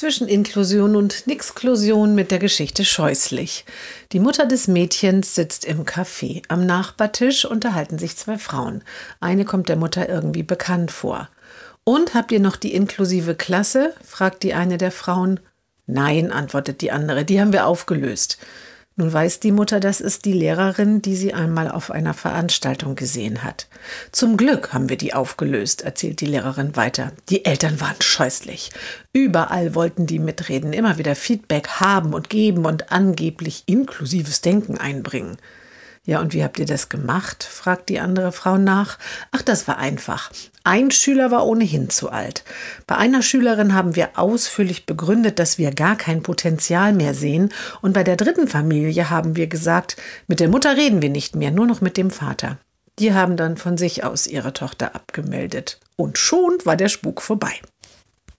zwischen Inklusion und Nixklusion mit der Geschichte scheußlich. Die Mutter des Mädchens sitzt im Café. Am Nachbartisch unterhalten sich zwei Frauen. Eine kommt der Mutter irgendwie bekannt vor. Und habt ihr noch die inklusive Klasse? fragt die eine der Frauen. Nein, antwortet die andere, die haben wir aufgelöst. Nun weiß die Mutter, das ist die Lehrerin, die sie einmal auf einer Veranstaltung gesehen hat. Zum Glück haben wir die aufgelöst, erzählt die Lehrerin weiter. Die Eltern waren scheußlich. Überall wollten die mitreden, immer wieder Feedback haben und geben und angeblich inklusives Denken einbringen. Ja, und wie habt ihr das gemacht? fragt die andere Frau nach. Ach, das war einfach. Ein Schüler war ohnehin zu alt. Bei einer Schülerin haben wir ausführlich begründet, dass wir gar kein Potenzial mehr sehen. Und bei der dritten Familie haben wir gesagt, mit der Mutter reden wir nicht mehr, nur noch mit dem Vater. Die haben dann von sich aus ihre Tochter abgemeldet. Und schon war der Spuk vorbei.